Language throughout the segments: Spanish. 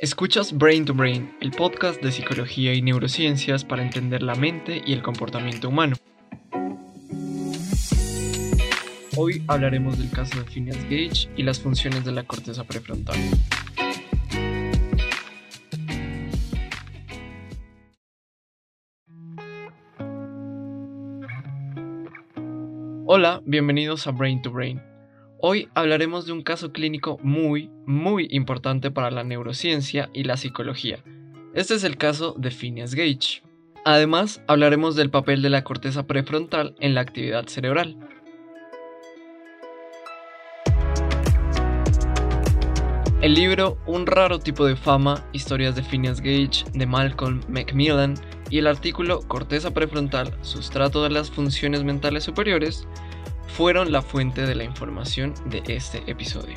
Escuchas Brain to Brain, el podcast de psicología y neurociencias para entender la mente y el comportamiento humano. Hoy hablaremos del caso de Phineas Gage y las funciones de la corteza prefrontal. Hola, bienvenidos a Brain to Brain. Hoy hablaremos de un caso clínico muy, muy importante para la neurociencia y la psicología. Este es el caso de Phineas Gage. Además, hablaremos del papel de la corteza prefrontal en la actividad cerebral. El libro Un raro tipo de fama, historias de Phineas Gage, de Malcolm Macmillan, y el artículo Corteza prefrontal, sustrato de las funciones mentales superiores, fueron la fuente de la información de este episodio.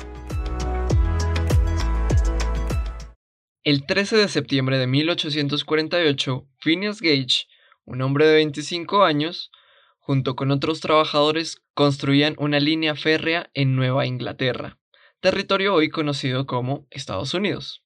El 13 de septiembre de 1848, Phineas Gage, un hombre de 25 años, junto con otros trabajadores, construían una línea férrea en Nueva Inglaterra, territorio hoy conocido como Estados Unidos.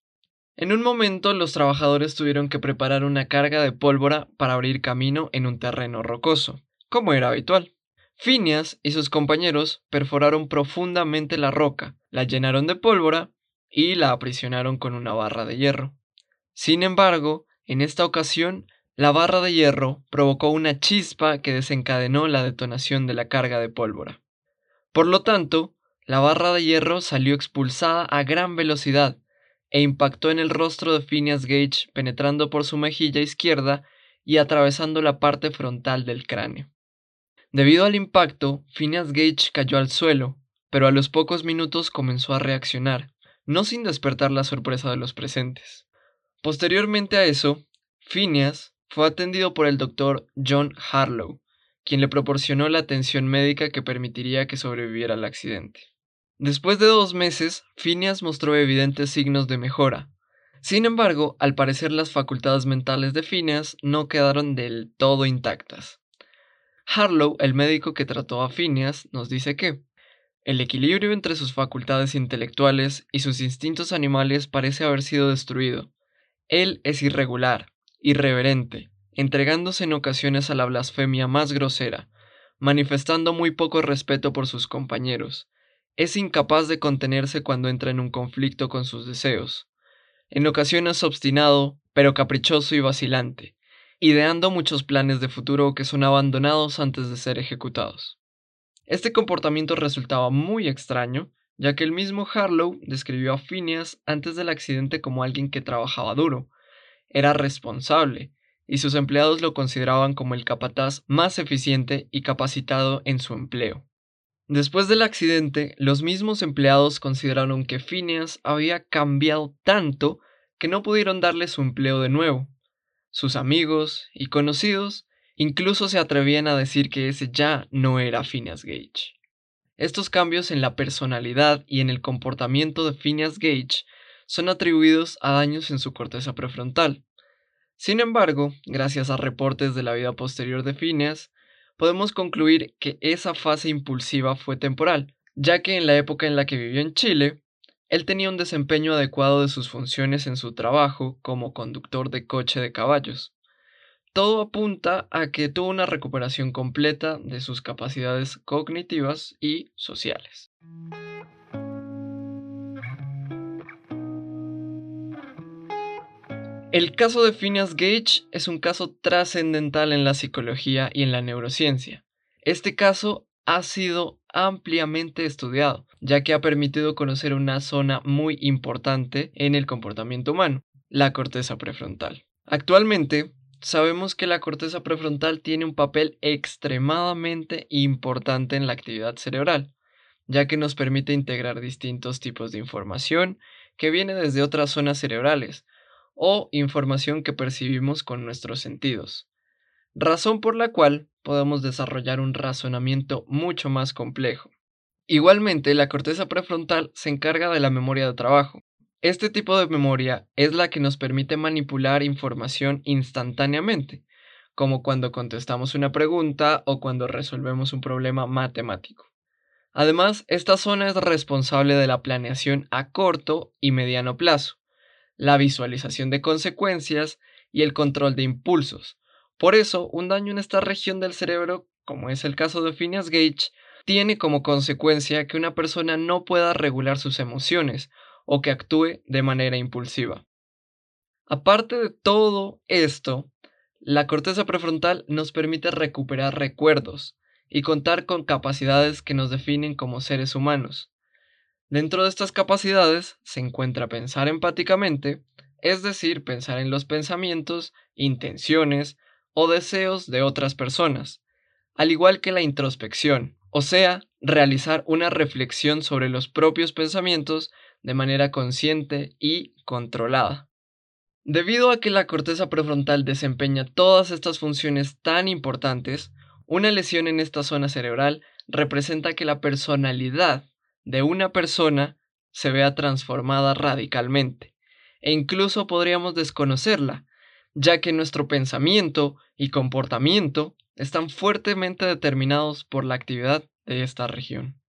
En un momento los trabajadores tuvieron que preparar una carga de pólvora para abrir camino en un terreno rocoso, como era habitual. Phineas y sus compañeros perforaron profundamente la roca, la llenaron de pólvora y la aprisionaron con una barra de hierro. Sin embargo, en esta ocasión, la barra de hierro provocó una chispa que desencadenó la detonación de la carga de pólvora. Por lo tanto, la barra de hierro salió expulsada a gran velocidad e impactó en el rostro de Phineas Gage penetrando por su mejilla izquierda y atravesando la parte frontal del cráneo. Debido al impacto, Phineas Gage cayó al suelo, pero a los pocos minutos comenzó a reaccionar, no sin despertar la sorpresa de los presentes. Posteriormente a eso, Phineas fue atendido por el doctor John Harlow, quien le proporcionó la atención médica que permitiría que sobreviviera al accidente. Después de dos meses, Phineas mostró evidentes signos de mejora. Sin embargo, al parecer las facultades mentales de Phineas no quedaron del todo intactas. Harlow, el médico que trató a Phineas, nos dice que el equilibrio entre sus facultades intelectuales y sus instintos animales parece haber sido destruido. Él es irregular, irreverente, entregándose en ocasiones a la blasfemia más grosera, manifestando muy poco respeto por sus compañeros. Es incapaz de contenerse cuando entra en un conflicto con sus deseos. En ocasiones obstinado, pero caprichoso y vacilante ideando muchos planes de futuro que son abandonados antes de ser ejecutados. Este comportamiento resultaba muy extraño, ya que el mismo Harlow describió a Phineas antes del accidente como alguien que trabajaba duro, era responsable, y sus empleados lo consideraban como el capataz más eficiente y capacitado en su empleo. Después del accidente, los mismos empleados consideraron que Phineas había cambiado tanto que no pudieron darle su empleo de nuevo, sus amigos y conocidos incluso se atrevían a decir que ese ya no era Phineas Gage. Estos cambios en la personalidad y en el comportamiento de Phineas Gage son atribuidos a daños en su corteza prefrontal. Sin embargo, gracias a reportes de la vida posterior de Phineas, podemos concluir que esa fase impulsiva fue temporal, ya que en la época en la que vivió en Chile, él tenía un desempeño adecuado de sus funciones en su trabajo como conductor de coche de caballos. Todo apunta a que tuvo una recuperación completa de sus capacidades cognitivas y sociales. El caso de Phineas Gage es un caso trascendental en la psicología y en la neurociencia. Este caso ha sido ampliamente estudiado, ya que ha permitido conocer una zona muy importante en el comportamiento humano, la corteza prefrontal. Actualmente, sabemos que la corteza prefrontal tiene un papel extremadamente importante en la actividad cerebral, ya que nos permite integrar distintos tipos de información que viene desde otras zonas cerebrales o información que percibimos con nuestros sentidos, razón por la cual podemos desarrollar un razonamiento mucho más complejo. Igualmente, la corteza prefrontal se encarga de la memoria de trabajo. Este tipo de memoria es la que nos permite manipular información instantáneamente, como cuando contestamos una pregunta o cuando resolvemos un problema matemático. Además, esta zona es responsable de la planeación a corto y mediano plazo, la visualización de consecuencias y el control de impulsos. Por eso, un daño en esta región del cerebro, como es el caso de Phineas Gage, tiene como consecuencia que una persona no pueda regular sus emociones o que actúe de manera impulsiva. Aparte de todo esto, la corteza prefrontal nos permite recuperar recuerdos y contar con capacidades que nos definen como seres humanos. Dentro de estas capacidades se encuentra pensar empáticamente, es decir, pensar en los pensamientos, intenciones o deseos de otras personas, al igual que la introspección, o sea, realizar una reflexión sobre los propios pensamientos de manera consciente y controlada. Debido a que la corteza prefrontal desempeña todas estas funciones tan importantes, una lesión en esta zona cerebral representa que la personalidad de una persona se vea transformada radicalmente, e incluso podríamos desconocerla, ya que nuestro pensamiento y comportamiento están fuertemente determinados por la actividad de esta región.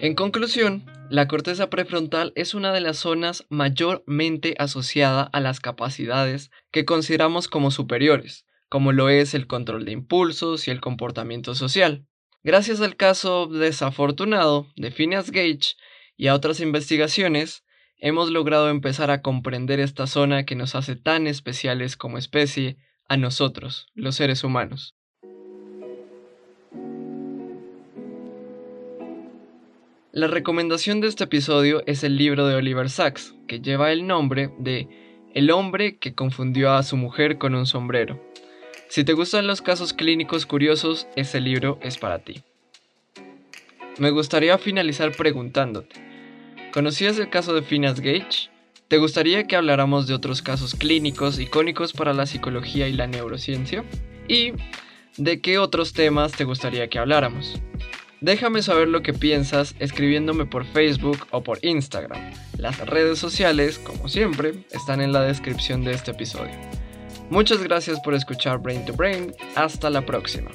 En conclusión, la corteza prefrontal es una de las zonas mayormente asociada a las capacidades que consideramos como superiores, como lo es el control de impulsos y el comportamiento social. Gracias al caso desafortunado de Phineas Gage y a otras investigaciones, hemos logrado empezar a comprender esta zona que nos hace tan especiales como especie a nosotros, los seres humanos. La recomendación de este episodio es el libro de Oliver Sacks, que lleva el nombre de El hombre que confundió a su mujer con un sombrero. Si te gustan los casos clínicos curiosos, ese libro es para ti. Me gustaría finalizar preguntándote, ¿Conocías el caso de Phineas Gage? ¿Te gustaría que habláramos de otros casos clínicos icónicos para la psicología y la neurociencia? ¿Y de qué otros temas te gustaría que habláramos? Déjame saber lo que piensas escribiéndome por Facebook o por Instagram. Las redes sociales, como siempre, están en la descripción de este episodio. Muchas gracias por escuchar Brain to Brain. Hasta la próxima.